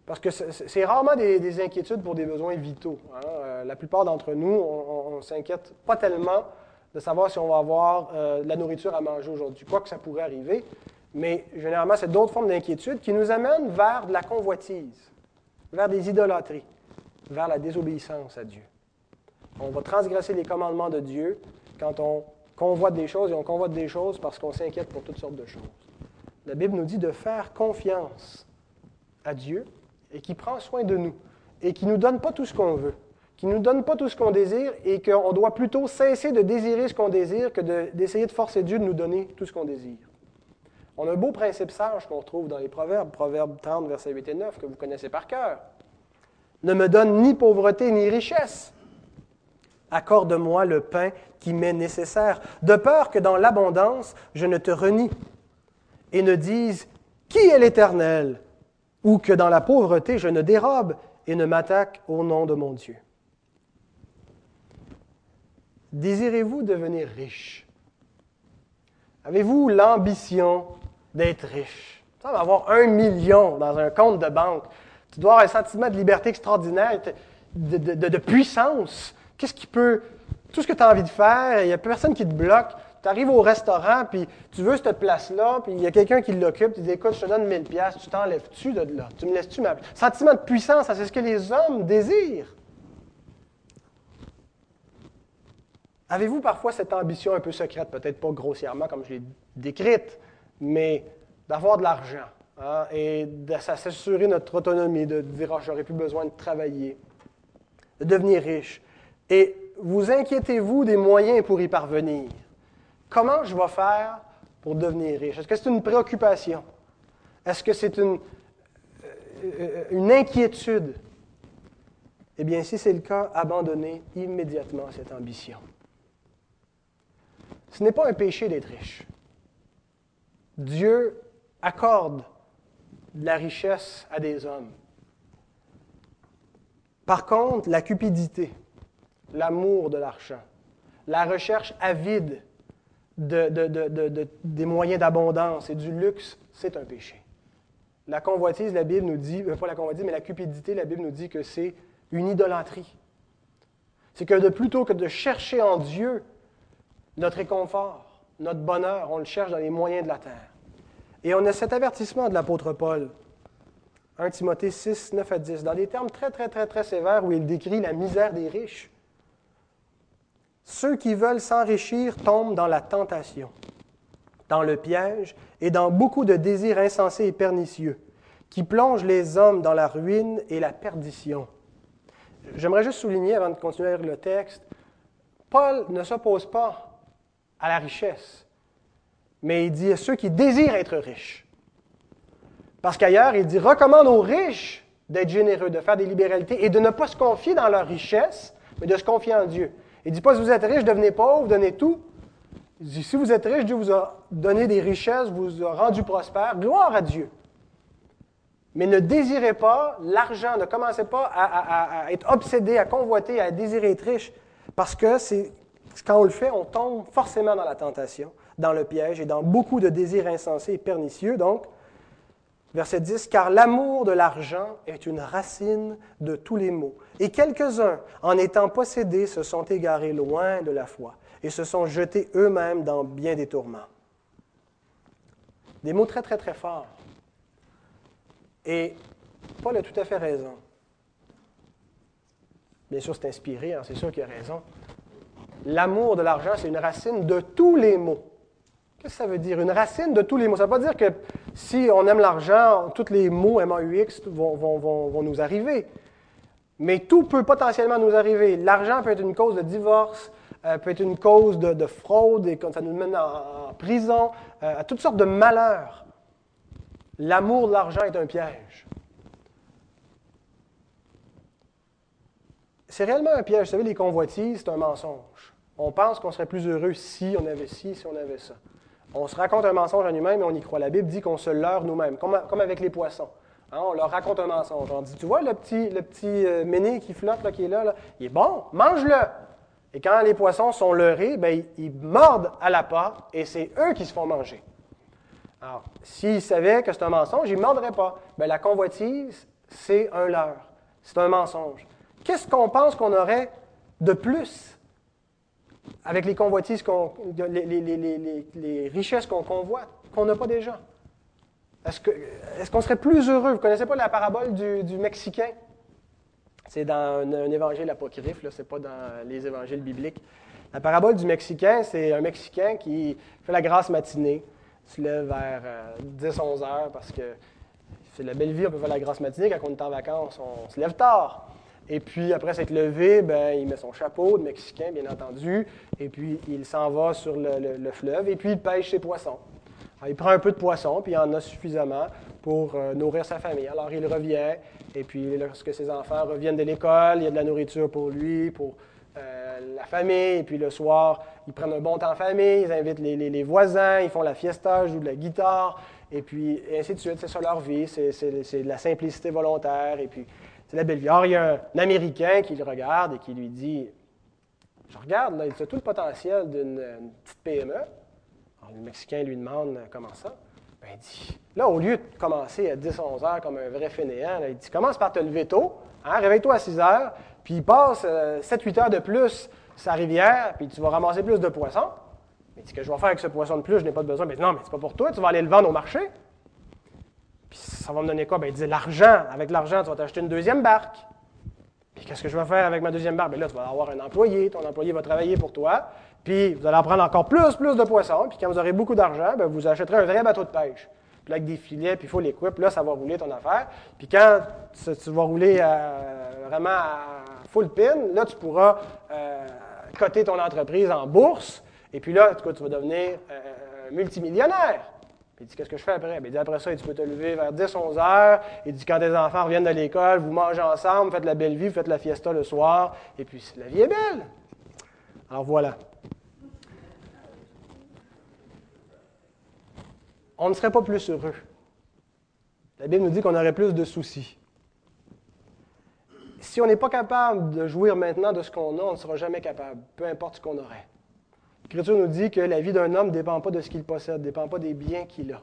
S1: Parce que c'est rarement des, inquiétudes pour des besoins vitaux. Hein. Euh, la plupart d'entre nous, On ne s'inquiète pas tellement de savoir si on va avoir euh, de la nourriture à manger aujourd'hui, quoi que ça pourrait arriver. Mais généralement, c'est d'autres formes d'inquiétude qui nous amènent vers de la convoitise, vers des idolâtries, vers la désobéissance à Dieu. On va transgresser les commandements de Dieu quand on convoite des choses et on convoite des choses parce qu'on s'inquiète pour toutes sortes de choses. La Bible nous dit de faire confiance à Dieu et qui prend soin de nous et qui ne nous donne pas tout ce qu'on veut, qui ne nous donne pas tout ce qu'on désire et qu'on doit plutôt cesser de désirer ce qu'on désire que d'essayer de, forcer Dieu de nous donner tout ce qu'on désire. On a un beau principe sage qu'on trouve dans les Proverbes, Proverbes 30, versets 8 et 9, que vous connaissez par cœur. Ne me donne ni pauvreté ni richesse. Accorde-moi le pain qui m'est nécessaire, de peur que dans l'abondance je ne te renie et ne dise Qui est l'Éternel? ou que dans la pauvreté je ne dérobe et ne m'attaque au nom de mon Dieu. Désirez-vous devenir riche? Avez-vous l'ambition d'être riche? Tu vas avoir un million dans un compte de banque. Tu dois avoir un sentiment de liberté extraordinaire, de, puissance. Qu'est-ce qui peut. Tout ce que tu as envie de faire, il n'y a personne qui te bloque. Tu arrives au restaurant, puis tu veux cette place-là, puis il y a quelqu'un qui l'occupe, tu dis Écoute, je te donne 1000 pièces, tu t'enlèves-tu de là? Tu me laisses-tu ma Sentiment de puissance, c'est ce que les hommes désirent. Avez-vous parfois cette ambition un peu secrète, peut-être pas grossièrement comme je l'ai décrite, mais d'avoir de l'argent hein, et de s'assurer notre autonomie, de dire oh, j'aurais plus besoin de travailler, de devenir riche. Et vous inquiétez-vous des moyens pour y parvenir? Comment je vais faire pour devenir riche? Est-ce que c'est une préoccupation? Est-ce que c'est une, euh, une inquiétude? Eh bien, si c'est le cas, abandonnez immédiatement cette ambition. Ce n'est pas un péché d'être riche. Dieu accorde de la richesse à des hommes. Par contre, la cupidité, l'amour de l'argent, la recherche avide des moyens d'abondance et du luxe, c'est un péché. La convoitise, la Bible nous dit, euh, pas la convoitise, mais la cupidité, la Bible nous dit que c'est une idolâtrie. C'est que de plutôt que de chercher en Dieu notre réconfort, notre bonheur, on le cherche dans les moyens de la terre. Et on a cet avertissement de l'apôtre Paul, 1 Timothée 6, 9 à 10, dans des termes très, très, très, très sévères où il décrit la misère des riches. Ceux qui veulent s'enrichir tombent dans la tentation, dans le piège et dans beaucoup de désirs insensés et pernicieux, qui plongent les hommes dans la ruine et la perdition. J'aimerais juste souligner, avant de continuer à lire le texte, Paul ne s'oppose pas à la richesse. Mais il dit à ceux qui désirent être riches. Parce qu'ailleurs, il dit recommande aux riches d'être généreux, de faire des libéralités et de ne pas se confier dans leur richesse, mais de se confier en Dieu. Il ne dit pas si vous êtes riche, devenez pauvre, donnez tout. Il dit si vous êtes riche, Dieu vous a donné des richesses, vous a rendu prospère. Gloire à Dieu. Mais ne désirez pas l'argent, ne commencez pas à, à, être obsédé, à convoiter, à désirer être riche, parce que c'est quand on le fait, on tombe forcément dans la tentation, dans le piège et dans beaucoup de désirs insensés et pernicieux. Donc, verset 10, car l'amour de l'argent est une racine de tous les maux. Et quelques-uns, en étant possédés, se sont égarés loin de la foi et se sont jetés eux-mêmes dans bien des tourments. Des mots très, très, très forts. Et Paul a tout à fait raison. Bien sûr, c'est inspiré, hein, c'est sûr qu'il a raison. L'amour de l'argent, c'est une racine de tous les maux. Qu'est-ce que ça veut dire? Une racine de tous les maux. Ça ne veut pas dire que si on aime l'argent, tous les maux MAUX vont, nous arriver. Mais tout peut potentiellement nous arriver. L'argent peut être une cause de divorce, euh, peut être une cause de, fraude, et ça nous mène en, prison, euh, à toutes sortes de malheurs. L'amour de l'argent est un piège. C'est réellement un piège. Vous savez, les convoitises, c'est un mensonge. On pense qu'on serait plus heureux si on avait ci, si on avait ça. On se raconte un mensonge à nous-mêmes et on y croit. La Bible dit qu'on se leurre nous-mêmes, comme, avec les poissons. Hein, on leur raconte un mensonge. On dit, tu vois le petit, le euh, qui flotte, là, qui est là, il est bon, mange-le. Et quand les poissons sont leurrés, ben, ils, mordent à la porte et c'est eux qui se font manger. Alors, s'ils savaient que c'est un mensonge, ils ne mordraient pas. Ben, la convoitise, c'est un leurre. C'est un mensonge. Qu'est-ce qu'on pense qu'on aurait de plus? Avec les convoitises, les, richesses qu'on convoite, qu'on n'a pas déjà? Est-ce qu'on serait plus heureux? Vous ne connaissez pas la parabole du, Mexicain? C'est dans un, évangile apocryphe, ce n'est pas dans les évangiles bibliques. La parabole du Mexicain, c'est un Mexicain qui fait la grasse matinée, se lève vers 10-11 euh, heures parce que c'est la belle vie, on peut faire la grasse matinée. Quand on est en vacances, on se lève tard. Et puis, après s'être levé, ben, il met son chapeau de Mexicain, bien entendu, et puis il s'en va sur le, fleuve, et puis il pêche ses poissons. il prend un peu de poissons, puis il en a suffisamment pour euh, nourrir sa famille. Alors, il revient, et puis lorsque ses enfants reviennent de l'école, il y a de la nourriture pour lui, pour euh, la famille, et puis le soir, ils prennent un bon temps en famille, ils invitent les, voisins, ils font la fiesta, jouent de la guitare, et puis ainsi de suite. C'est ça leur vie, c'est de la simplicité volontaire, et puis c'est la belle vie. Alors, il y a un Américain qui le regarde et qui lui dit Je regarde, là, il a tout le potentiel d'une petite PME. Alors, le Mexicain lui demande Comment ça ben, Il dit Là, au lieu de commencer à 10-11 heures comme un vrai fainéant, il dit Commence par te lever tôt, hein, réveille-toi à 6 heures, puis passe 7-8 euh, heures de plus sa rivière, puis tu vas ramasser plus de poissons. Mais dit que je vais faire avec ce poisson de plus, je n'ai pas de besoin. Mais non, mais c'est pas pour toi, tu vas aller le vendre au marché. Puis ça va me donner quoi? Ben, il dit l'argent. Avec l'argent, tu vas t'acheter une deuxième barque. Puis qu'est-ce que je vais faire avec ma deuxième barque? Bien là, tu vas avoir un employé. Ton employé va travailler pour toi. Puis vous allez en prendre encore plus, plus de poissons. Puis quand vous aurez beaucoup d'argent, ben, vous achèterez un vrai bateau de pêche. Puis avec des filets, puis il faut l'équipe. Là, ça va rouler ton affaire. Puis quand tu vas rouler euh, vraiment à full pin, là, tu pourras euh, coter ton entreprise en bourse. Et puis là, tu vas devenir euh, multimillionnaire. Puis il dit Qu'est-ce que je fais après? Il dit Après ça, tu peux te lever vers 10-11 heures. Il dit Quand tes enfants reviennent de l'école, vous mangez ensemble, vous faites la belle vie, vous faites la fiesta le soir. Et puis la vie est belle. Alors voilà. On ne serait pas plus heureux. La Bible nous dit qu'on aurait plus de soucis. Si on n'est pas capable de jouir maintenant de ce qu'on a, on ne sera jamais capable, peu importe ce qu'on aurait. L'Écriture nous dit que la vie d'un homme ne dépend pas de ce qu'il possède, ne dépend pas des biens qu'il a,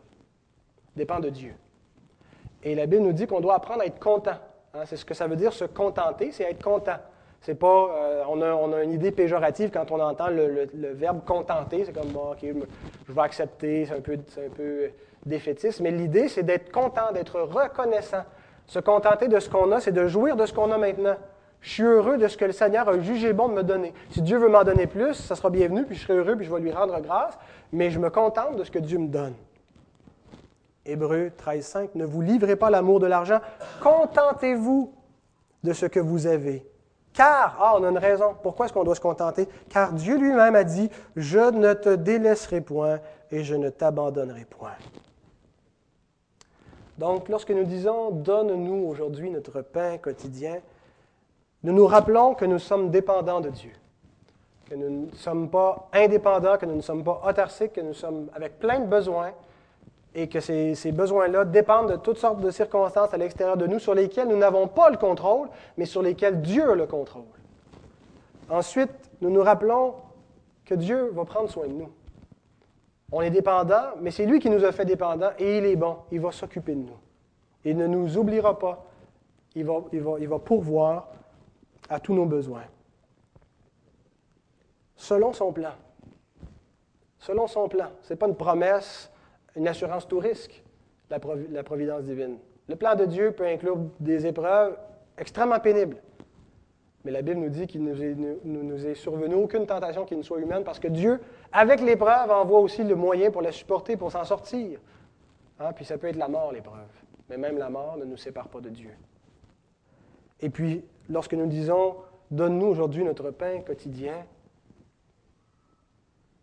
S1: dépend de Dieu. Et la Bible nous dit qu'on doit apprendre à être content. Hein. c'est ce que ça veut dire, se contenter, c'est être content. C'est pas, euh, on, a, une idée péjorative quand on entend le, verbe contenter. C'est comme, OK, je vais accepter, c'est un peu, un peu défaitiste. Mais l'idée, c'est d'être content, d'être reconnaissant. Se contenter de ce qu'on a, c'est de jouir de ce qu'on a maintenant. Je suis heureux de ce que le Seigneur a jugé bon de me donner. Si Dieu veut m'en donner plus, ça sera bienvenu, puis je serai heureux, puis je vais lui rendre grâce, mais je me contente de ce que Dieu me donne. Hébreu 13, 5, ne vous livrez pas l'amour de l'argent, contentez-vous de ce que vous avez. Car, ah, on a une raison. Pourquoi est-ce qu'on doit se contenter? Car Dieu lui-même a dit, je ne te délaisserai point et je ne t'abandonnerai point. Donc, lorsque nous disons, donne-nous aujourd'hui notre pain quotidien, nous nous rappelons que nous sommes dépendants de Dieu, que nous ne sommes pas indépendants, que nous ne sommes pas autarciques, que nous sommes avec plein de besoins et que ces, besoins-là dépendent de toutes sortes de circonstances à l'extérieur de nous sur lesquelles nous n'avons pas le contrôle, mais sur lesquelles Dieu le contrôle. Ensuite, nous nous rappelons que Dieu va prendre soin de nous. On est dépendant, mais c'est lui qui nous a fait dépendants et il est bon. Il va s'occuper de nous. Il ne nous oubliera pas. Il va, il va, il va pourvoir à tous nos besoins. Selon son plan. Selon son plan. Ce n'est pas une promesse, une assurance tout risque, la, providence divine. Le plan de Dieu peut inclure des épreuves extrêmement pénibles. Mais la Bible nous dit qu'il ne nous, est survenu aucune tentation qui ne soit humaine parce que Dieu, avec l'épreuve, envoie aussi le moyen pour la supporter, pour s'en sortir. Hein? Puis ça peut être la mort, l'épreuve. Mais même la mort ne nous sépare pas de Dieu. Et puis, lorsque nous disons Donne-nous aujourd'hui notre pain quotidien,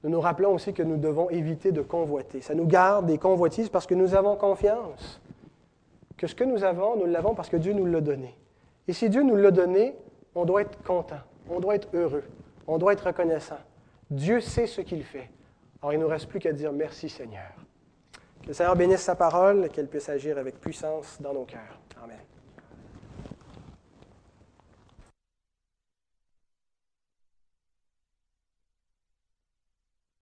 S1: nous nous rappelons aussi que nous devons éviter de convoiter. Ça nous garde des convoitises parce que nous avons confiance que ce que nous avons, nous l'avons parce que Dieu nous l'a donné. Et si Dieu nous l'a donné, on doit être content, on doit être heureux, on doit être reconnaissant. Dieu sait ce qu'il fait. Alors il ne nous reste plus qu'à dire merci Seigneur. Que le Seigneur bénisse sa parole, qu'elle puisse agir avec puissance dans nos cœurs. Amen.